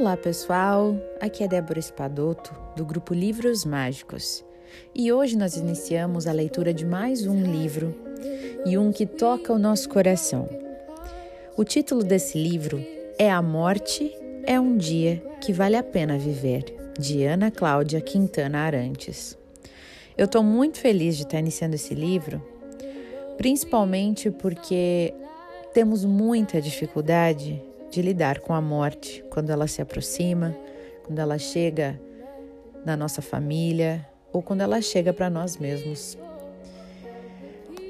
Olá pessoal, aqui é Débora Espadoto do grupo Livros Mágicos e hoje nós iniciamos a leitura de mais um livro e um que toca o nosso coração. O título desse livro é A Morte é um Dia que Vale a Pena Viver, de Ana Cláudia Quintana Arantes. Eu estou muito feliz de estar iniciando esse livro, principalmente porque temos muita dificuldade de lidar com a morte quando ela se aproxima, quando ela chega na nossa família ou quando ela chega para nós mesmos.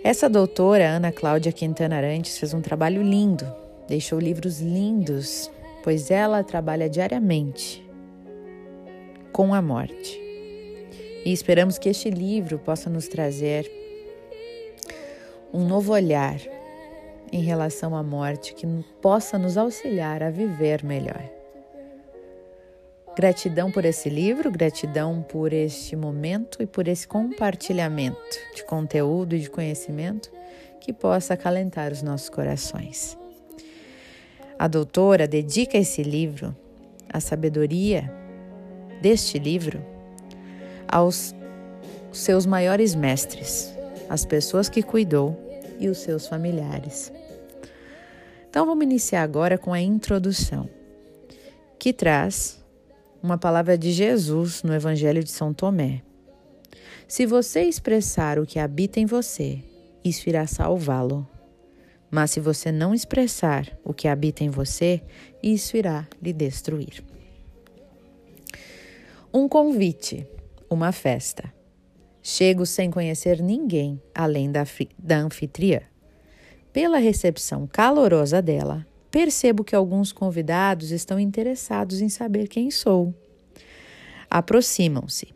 Essa doutora, Ana Cláudia Quintana Arantes, fez um trabalho lindo, deixou livros lindos, pois ela trabalha diariamente com a morte. E esperamos que este livro possa nos trazer um novo olhar em relação à morte que possa nos auxiliar a viver melhor. Gratidão por esse livro, gratidão por este momento e por esse compartilhamento de conteúdo e de conhecimento que possa acalentar os nossos corações. A doutora dedica esse livro, a sabedoria deste livro, aos seus maiores mestres, as pessoas que cuidou e os seus familiares. Então vamos iniciar agora com a introdução, que traz uma palavra de Jesus no Evangelho de São Tomé. Se você expressar o que habita em você, isso irá salvá-lo. Mas se você não expressar o que habita em você, isso irá lhe destruir. Um convite, uma festa. Chego sem conhecer ninguém além da, da anfitriã. Pela recepção calorosa dela, percebo que alguns convidados estão interessados em saber quem sou. Aproximam-se.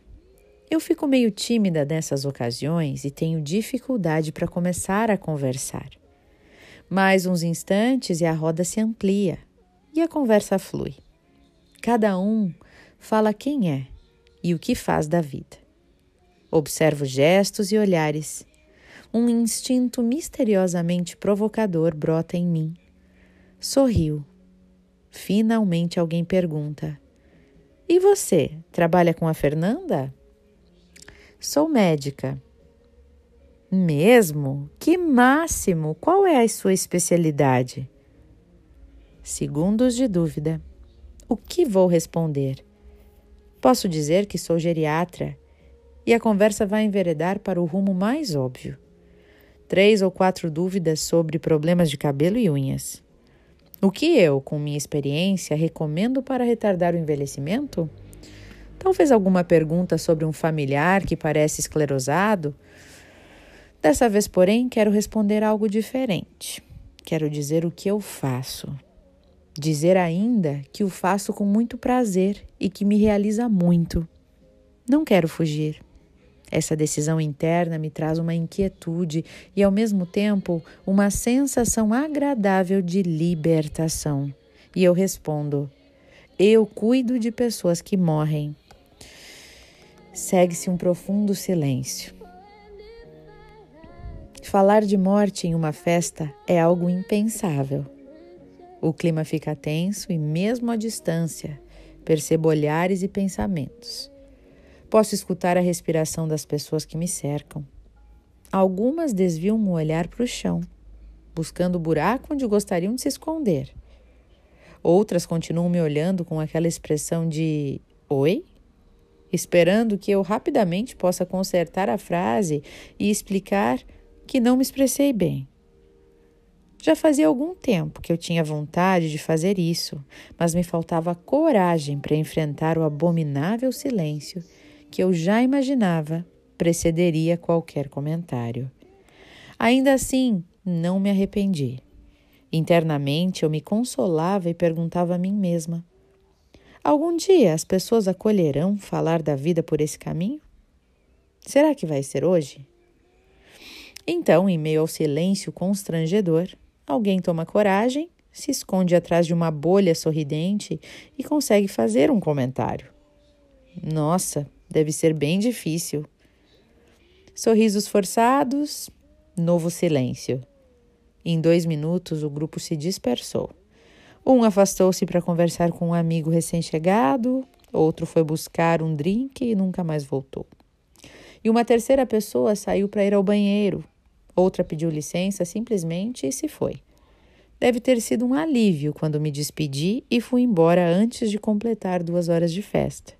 Eu fico meio tímida nessas ocasiões e tenho dificuldade para começar a conversar. Mais uns instantes e a roda se amplia e a conversa flui. Cada um fala quem é e o que faz da vida. Observo gestos e olhares um instinto misteriosamente provocador brota em mim. Sorriu. Finalmente alguém pergunta: E você, trabalha com a Fernanda? Sou médica. Mesmo? Que máximo! Qual é a sua especialidade? Segundos de dúvida. O que vou responder? Posso dizer que sou geriatra e a conversa vai enveredar para o rumo mais óbvio três ou quatro dúvidas sobre problemas de cabelo e unhas. O que eu, com minha experiência, recomendo para retardar o envelhecimento? Talvez alguma pergunta sobre um familiar que parece esclerosado? Dessa vez, porém, quero responder algo diferente. Quero dizer o que eu faço. Dizer ainda que o faço com muito prazer e que me realiza muito. Não quero fugir. Essa decisão interna me traz uma inquietude e, ao mesmo tempo, uma sensação agradável de libertação. E eu respondo: Eu cuido de pessoas que morrem. Segue-se um profundo silêncio. Falar de morte em uma festa é algo impensável. O clima fica tenso e, mesmo à distância, percebo olhares e pensamentos. Posso escutar a respiração das pessoas que me cercam. Algumas desviam um olhar para o chão, buscando o buraco onde gostariam de se esconder. Outras continuam me olhando com aquela expressão de oi, esperando que eu rapidamente possa consertar a frase e explicar que não me expressei bem. Já fazia algum tempo que eu tinha vontade de fazer isso, mas me faltava coragem para enfrentar o abominável silêncio que eu já imaginava precederia qualquer comentário. Ainda assim, não me arrependi. Internamente eu me consolava e perguntava a mim mesma: Algum dia as pessoas acolherão falar da vida por esse caminho? Será que vai ser hoje? Então, em meio ao silêncio constrangedor, alguém toma coragem, se esconde atrás de uma bolha sorridente e consegue fazer um comentário. Nossa, Deve ser bem difícil. Sorrisos forçados, novo silêncio. Em dois minutos, o grupo se dispersou. Um afastou-se para conversar com um amigo recém-chegado, outro foi buscar um drink e nunca mais voltou. E uma terceira pessoa saiu para ir ao banheiro, outra pediu licença simplesmente e se foi. Deve ter sido um alívio quando me despedi e fui embora antes de completar duas horas de festa.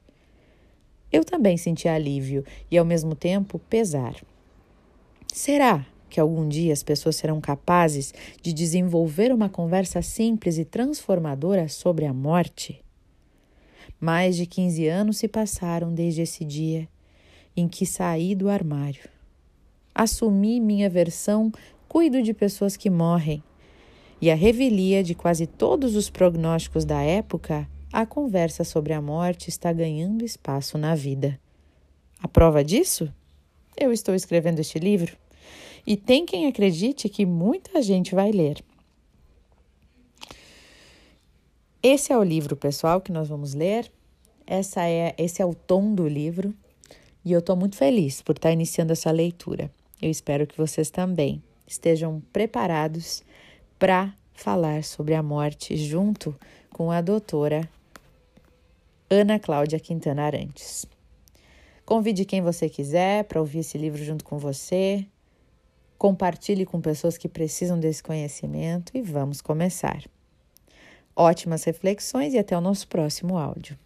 Eu também senti alívio e, ao mesmo tempo, pesar. Será que algum dia as pessoas serão capazes de desenvolver uma conversa simples e transformadora sobre a morte? Mais de 15 anos se passaram desde esse dia em que saí do armário. Assumi minha versão, cuido de pessoas que morrem e a revelia de quase todos os prognósticos da época, a conversa sobre a morte está ganhando espaço na vida. A prova disso? Eu estou escrevendo este livro e tem quem acredite que muita gente vai ler. Esse é o livro, pessoal, que nós vamos ler. Essa é, esse é o tom do livro e eu estou muito feliz por estar iniciando essa leitura. Eu espero que vocês também estejam preparados para falar sobre a morte junto com a doutora Ana Cláudia Quintana Arantes. Convide quem você quiser para ouvir esse livro junto com você. Compartilhe com pessoas que precisam desse conhecimento e vamos começar. Ótimas reflexões e até o nosso próximo áudio.